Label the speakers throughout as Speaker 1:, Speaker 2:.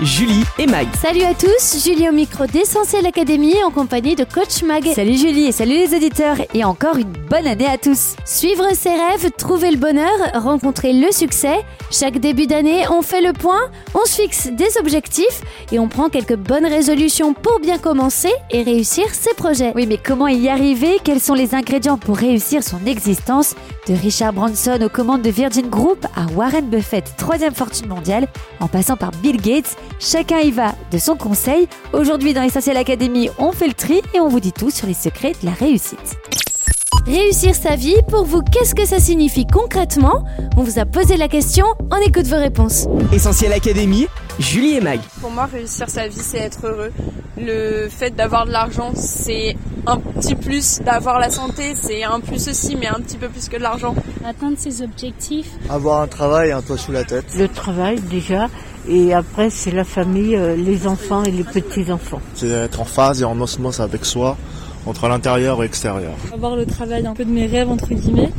Speaker 1: Julie et Mag.
Speaker 2: Salut à tous, Julie au micro d'Essentiel Académie en compagnie de Coach Mag.
Speaker 3: Salut Julie et salut les auditeurs et encore une bonne année à tous.
Speaker 2: Suivre ses rêves, trouver le bonheur, rencontrer le succès. Chaque début d'année, on fait le point, on se fixe des objectifs et on prend quelques bonnes résolutions pour bien commencer et réussir ses projets.
Speaker 3: Oui mais comment y arriver? Quels sont les ingrédients pour réussir son existence? De Richard Branson aux commandes de Virgin Group à Warren Buffett, troisième fortune mondiale, en passant par Bill Gates, chacun y va de son conseil. Aujourd'hui dans Essentiel Academy, on fait le tri et on vous dit tout sur les secrets de la réussite.
Speaker 2: Réussir sa vie, pour vous, qu'est-ce que ça signifie concrètement? On vous a posé la question, on écoute vos réponses.
Speaker 1: Essentiel Académie. Julie et Mag.
Speaker 4: Pour moi, réussir sa vie, c'est être heureux. Le fait d'avoir de l'argent, c'est un petit plus. D'avoir la santé, c'est un plus aussi, mais un petit peu plus que de l'argent.
Speaker 5: atteindre ses objectifs.
Speaker 6: Avoir un travail et un toit sous la tête.
Speaker 7: le travail déjà et après c'est la famille, euh, les enfants et les petits-enfants.
Speaker 6: C'est être en phase et en osmose avec soi, entre l'intérieur et l'extérieur.
Speaker 5: Avoir le travail un peu de mes rêves entre guillemets.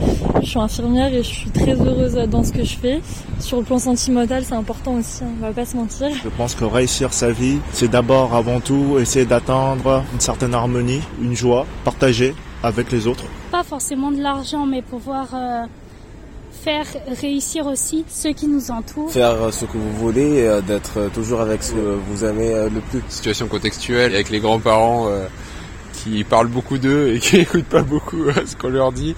Speaker 5: Je suis infirmière et je suis très heureuse dans ce que je fais. Sur le plan sentimental, c'est important aussi, hein, on va pas se mentir.
Speaker 6: Je pense que réussir sa vie, c'est d'abord avant tout essayer d'atteindre une certaine harmonie, une joie partagée avec les autres.
Speaker 5: Pas forcément de l'argent, mais pouvoir euh, faire réussir aussi ceux qui nous entourent.
Speaker 8: faire ce que vous voulez, euh, d'être toujours avec ce que vous aimez euh, le plus.
Speaker 9: situation contextuelle avec les grands-parents euh, qui parlent beaucoup d'eux et qui n'écoutent pas beaucoup euh, ce qu'on leur dit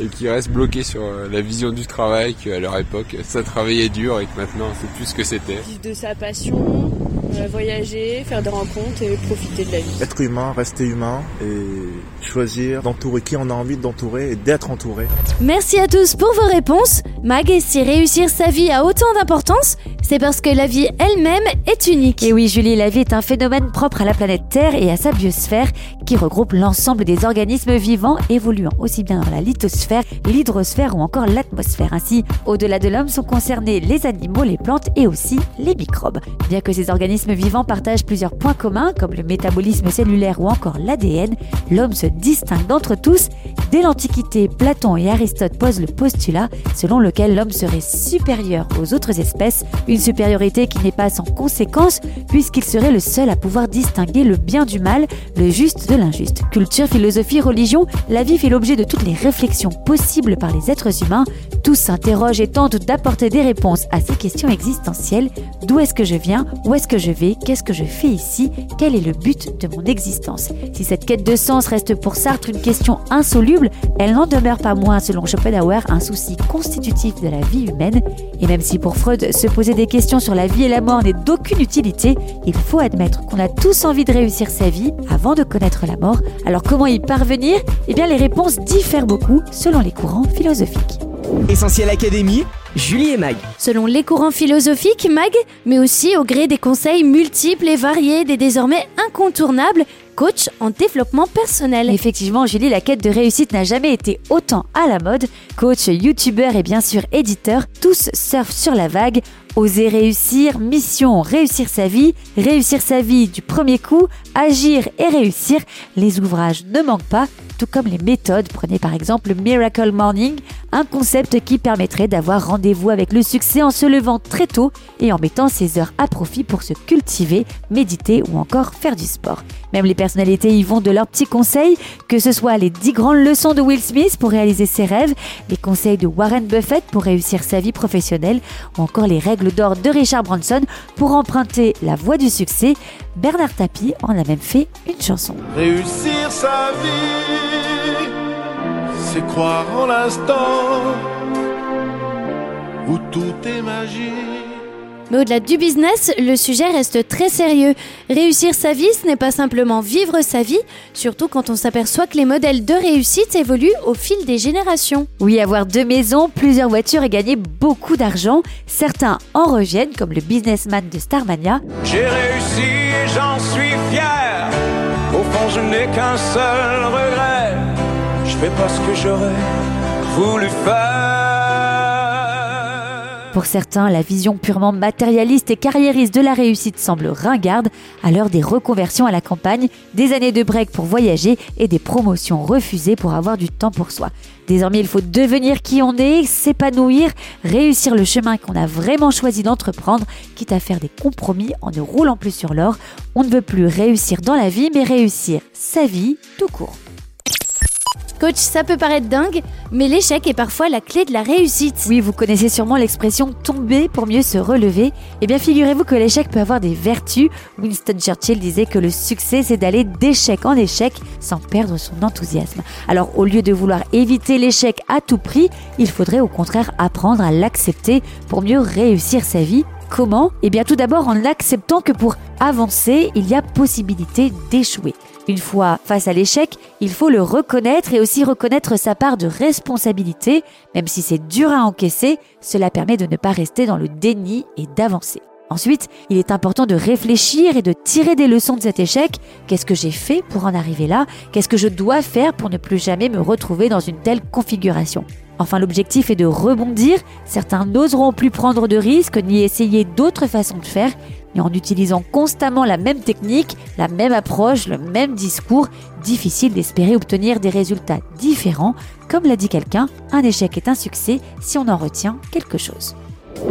Speaker 9: et qui restent bloqués sur euh, la vision du travail qu'à leur époque ça travaillait dur et que maintenant c'est plus ce que c'était.
Speaker 4: Vivre de sa passion, euh, voyager, faire des rencontres et profiter de la vie.
Speaker 6: Être humain, rester humain et choisir d'entourer qui on a envie d'entourer et d'être entouré.
Speaker 2: Merci à tous pour vos réponses. Mag, si réussir sa vie a autant d'importance, c'est parce que la vie elle-même est unique.
Speaker 3: Et oui Julie, la vie est un phénomène propre à la planète Terre et à sa biosphère qui regroupe l'ensemble des organismes vivants évoluant aussi bien dans la lithosphère, l'hydrosphère ou encore l'atmosphère. Ainsi, au-delà de l'homme sont concernés les animaux, les plantes et aussi les microbes. Bien que ces organismes vivants partagent plusieurs points communs comme le métabolisme cellulaire ou encore l'ADN, l'homme se distingue d'entre tous. Dès l'Antiquité, Platon et Aristote posent le postulat selon lequel l'homme serait supérieur aux autres espèces, une supériorité qui n'est pas sans conséquence puisqu'il serait le seul à pouvoir distinguer le bien du mal, le juste de l'injuste. Culture, philosophie, religion, la vie fait l'objet de toutes les réflexions possibles par les êtres humains. Tous s'interrogent et tentent d'apporter des réponses à ces questions existentielles. D'où est-ce que je viens? Où est-ce que je vais? Qu'est-ce que je fais ici? Quel est le but de mon existence? Si cette quête de sens reste pour Sartre une question insoluble, elle n'en demeure pas moins, selon Schopenhauer, un souci constitutif de la vie humaine. Et même si pour Freud, se poser des questions sur la vie et la mort n'est d'aucune utilité, il faut admettre qu'on a tous envie de réussir sa vie avant de connaître la mort. Alors comment y parvenir? Eh bien les réponses diffèrent beaucoup selon les courants philosophiques.
Speaker 1: Essentiel Académie. Julie et Mag.
Speaker 2: Selon les courants philosophiques, Mag, mais aussi au gré des conseils multiples et variés des désormais incontournables coach en développement personnel.
Speaker 3: Effectivement, Julie, la quête de réussite n'a jamais été autant à la mode. Coach, youtubeur et bien sûr éditeur, tous surfent sur la vague. Oser réussir, mission, réussir sa vie, réussir sa vie du premier coup, agir et réussir. Les ouvrages ne manquent pas, tout comme les méthodes. Prenez par exemple le Miracle Morning, un concept qui permettrait d'avoir rendez-vous avec le succès en se levant très tôt et en mettant ses heures à profit pour se cultiver, méditer ou encore faire du sport. Même les personnalités y vont de leurs petits conseils, que ce soit les 10 grandes leçons de Will Smith pour réaliser ses rêves, les conseils de Warren Buffett pour réussir sa vie professionnelle ou encore les règles d'or de Richard Branson pour emprunter la voie du succès. Bernard Tapie en a même fait une chanson.
Speaker 10: Réussir sa vie, c'est croire en l'instant où tout est magie.
Speaker 2: Mais au-delà du business, le sujet reste très sérieux. Réussir sa vie, ce n'est pas simplement vivre sa vie, surtout quand on s'aperçoit que les modèles de réussite évoluent au fil des générations.
Speaker 3: Oui, avoir deux maisons, plusieurs voitures et gagner beaucoup d'argent, certains en reviennent, comme le businessman de Starmania.
Speaker 10: J'ai réussi et j'en suis fier. Au fond, je n'ai qu'un seul regret. Je fais pas ce que j'aurais voulu faire.
Speaker 3: Pour certains, la vision purement matérialiste et carriériste de la réussite semble ringarde à l'heure des reconversions à la campagne, des années de break pour voyager et des promotions refusées pour avoir du temps pour soi. Désormais, il faut devenir qui on est, s'épanouir, réussir le chemin qu'on a vraiment choisi d'entreprendre, quitte à faire des compromis en ne roulant plus sur l'or. On ne veut plus réussir dans la vie, mais réussir sa vie tout court.
Speaker 2: Coach, ça peut paraître dingue, mais l'échec est parfois la clé de la réussite.
Speaker 3: Oui, vous connaissez sûrement l'expression tomber pour mieux se relever. Eh bien, figurez-vous que l'échec peut avoir des vertus. Winston Churchill disait que le succès, c'est d'aller d'échec en échec sans perdre son enthousiasme. Alors, au lieu de vouloir éviter l'échec à tout prix, il faudrait au contraire apprendre à l'accepter pour mieux réussir sa vie Comment? Eh bien tout d'abord en acceptant que pour avancer, il y a possibilité d'échouer. Une fois face à l'échec, il faut le reconnaître et aussi reconnaître sa part de responsabilité, même si c'est dur à encaisser, cela permet de ne pas rester dans le déni et d'avancer. Ensuite, il est important de réfléchir et de tirer des leçons de cet échec. Qu'est-ce que j'ai fait pour en arriver là? Qu'est-ce que je dois faire pour ne plus jamais me retrouver dans une telle configuration? Enfin, l'objectif est de rebondir. Certains n'oseront plus prendre de risques ni essayer d'autres façons de faire. Et en utilisant constamment la même technique, la même approche, le même discours, difficile d'espérer obtenir des résultats différents. Comme l'a dit quelqu'un, un échec est un succès si on en retient quelque chose.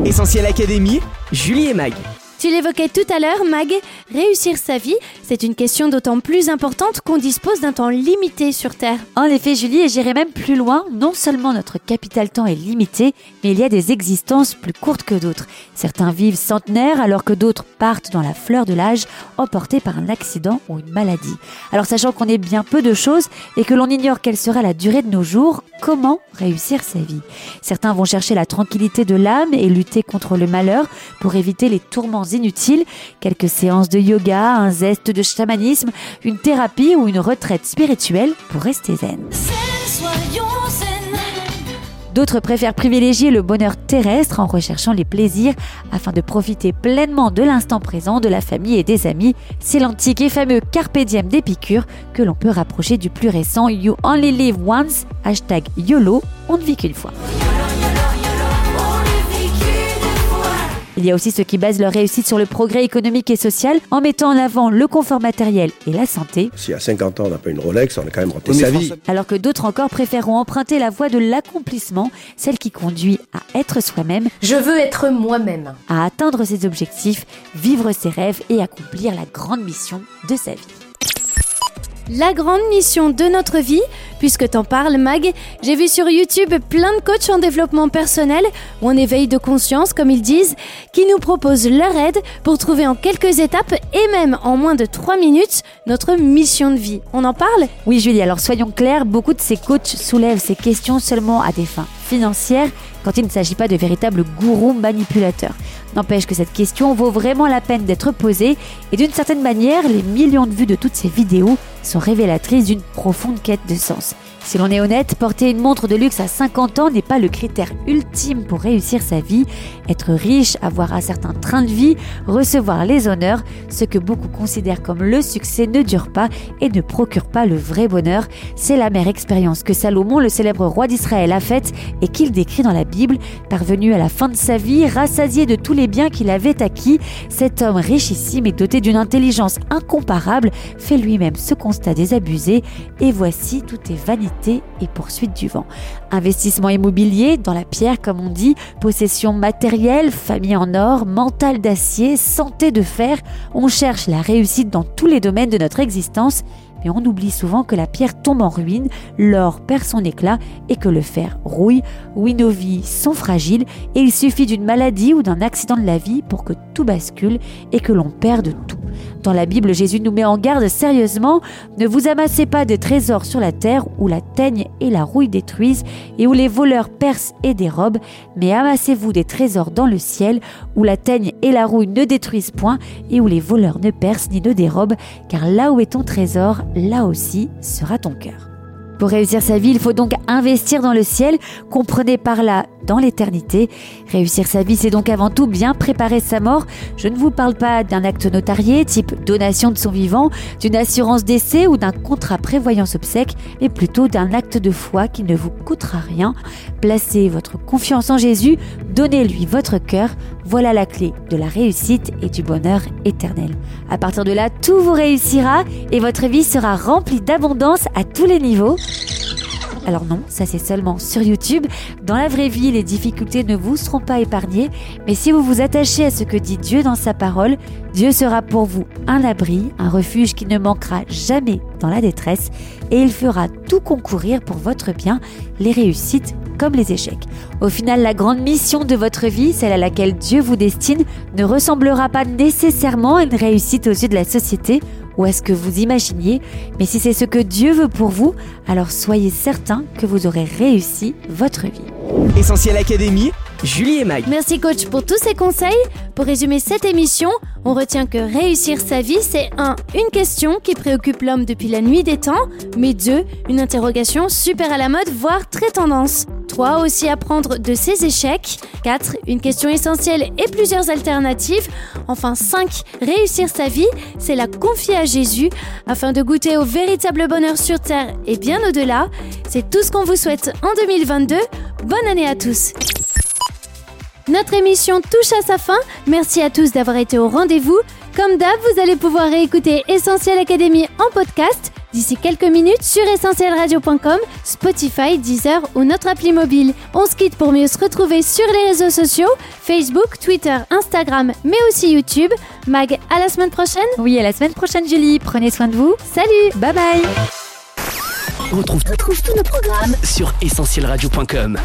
Speaker 1: Essentiel Académie, Julie et Mag.
Speaker 2: Tu l'évoquais tout à l'heure, Mag, réussir sa vie, c'est une question d'autant plus importante qu'on dispose d'un temps limité sur Terre.
Speaker 3: En effet, Julie, et j'irai même plus loin, non seulement notre capital temps est limité, mais il y a des existences plus courtes que d'autres. Certains vivent centenaires alors que d'autres partent dans la fleur de l'âge, emportés par un accident ou une maladie. Alors sachant qu'on est bien peu de choses et que l'on ignore quelle sera la durée de nos jours, comment réussir sa vie? Certains vont chercher la tranquillité de l'âme et lutter contre le malheur pour éviter les tourments inutiles, quelques séances de yoga, un zeste de chamanisme, une thérapie ou une retraite spirituelle pour rester zen. D'autres préfèrent privilégier le bonheur terrestre en recherchant les plaisirs afin de profiter pleinement de l'instant présent, de la famille et des amis. C'est l'antique et fameux Carpe Diem d'Épicure que l'on peut rapprocher du plus récent You Only Live Once, hashtag YOLO, on ne vit qu'une fois. Il y a aussi ceux qui basent leur réussite sur le progrès économique et social en mettant en avant le confort matériel et la santé.
Speaker 11: Si à 50 ans on n'a pas une Rolex, on a quand même raté sa vie.
Speaker 3: Alors que d'autres encore préféreront emprunter la voie de l'accomplissement, celle qui conduit à être soi-même.
Speaker 12: Je veux être moi-même.
Speaker 3: À atteindre ses objectifs, vivre ses rêves et accomplir la grande mission de sa vie.
Speaker 2: La grande mission de notre vie, puisque t'en parles Mag, j'ai vu sur YouTube plein de coachs en développement personnel ou en éveil de conscience comme ils disent, qui nous proposent leur aide pour trouver en quelques étapes et même en moins de 3 minutes notre mission de vie. On en parle?
Speaker 3: Oui Julie, alors soyons clairs, beaucoup de ces coachs soulèvent ces questions seulement à des fins financières quand il ne s'agit pas de véritables gourous manipulateurs. N'empêche que cette question vaut vraiment la peine d'être posée et d'une certaine manière, les millions de vues de toutes ces vidéos sont révélatrices d'une profonde quête de sens. Si l'on est honnête, porter une montre de luxe à 50 ans n'est pas le critère ultime pour réussir sa vie. Être riche, avoir un certain train de vie, recevoir les honneurs, ce que beaucoup considèrent comme le succès ne dure pas et ne procure pas le vrai bonheur. C'est la mère expérience que Salomon, le célèbre roi d'Israël, a faite et qu'il décrit dans la Bible. Parvenu à la fin de sa vie, rassasié de tous les biens qu'il avait acquis, cet homme richissime et doté d'une intelligence incomparable fait lui-même ce constat désabusé et voici tout est vanité et poursuite du vent. Investissement immobilier, dans la pierre comme on dit, possession matérielle, famille en or, mental d'acier, santé de fer, on cherche la réussite dans tous les domaines de notre existence mais on oublie souvent que la pierre tombe en ruine, l'or perd son éclat et que le fer rouille. Oui, nos vies sont fragiles et il suffit d'une maladie ou d'un accident de la vie pour que tout bascule et que l'on perde tout. Dans la Bible, Jésus nous met en garde sérieusement, ne vous amassez pas des trésors sur la terre où la teigne et la rouille détruisent et où les voleurs percent et dérobent, mais amassez-vous des trésors dans le ciel où la teigne et la rouille ne détruisent point et où les voleurs ne percent ni ne dérobent, car là où est ton trésor, là aussi sera ton cœur. Pour réussir sa vie, il faut donc investir dans le ciel, comprenez par là dans l'éternité. Réussir sa vie, c'est donc avant tout bien préparer sa mort. Je ne vous parle pas d'un acte notarié, type donation de son vivant, d'une assurance d'essai ou d'un contrat prévoyance obsèque, mais plutôt d'un acte de foi qui ne vous coûtera rien. Placez votre confiance en Jésus, donnez-lui votre cœur, voilà la clé de la réussite et du bonheur éternel. À partir de là, tout vous réussira et votre vie sera remplie d'abondance à tous les niveaux. Alors non, ça c'est seulement sur YouTube. Dans la vraie vie, les difficultés ne vous seront pas épargnées, mais si vous vous attachez à ce que dit Dieu dans sa parole, Dieu sera pour vous un abri, un refuge qui ne manquera jamais dans la détresse, et il fera tout concourir pour votre bien, les réussites comme les échecs. Au final, la grande mission de votre vie, celle à laquelle Dieu vous destine, ne ressemblera pas nécessairement à une réussite aux yeux de la société ou à ce que vous imaginiez, mais si c'est ce que Dieu veut pour vous, alors soyez certain que vous aurez réussi votre vie.
Speaker 1: Essentiel Académie, Julie et Mag.
Speaker 2: Merci coach pour tous ces conseils. Pour résumer cette émission, on retient que réussir sa vie, c'est 1. Une question qui préoccupe l'homme depuis la nuit des temps, mais 2. Une interrogation super à la mode, voire très tendance. 3. Aussi apprendre de ses échecs. 4. Une question essentielle et plusieurs alternatives. Enfin 5. Réussir sa vie, c'est la confier à Jésus afin de goûter au véritable bonheur sur terre et bien au-delà. C'est tout ce qu'on vous souhaite en 2022. Bonne année à tous. Notre émission touche à sa fin. Merci à tous d'avoir été au rendez-vous. Comme d'hab, vous allez pouvoir réécouter Essentiel Académie en podcast d'ici quelques minutes sur essentielradio.com, Spotify, Deezer ou notre appli mobile. On se quitte pour mieux se retrouver sur les réseaux sociaux, Facebook, Twitter, Instagram, mais aussi YouTube. Mag, à la semaine prochaine
Speaker 3: Oui, à la semaine prochaine Julie. Prenez soin de vous.
Speaker 2: Salut
Speaker 3: Bye bye
Speaker 1: Retrouve, retrouve tous nos programmes sur essentielradio.com.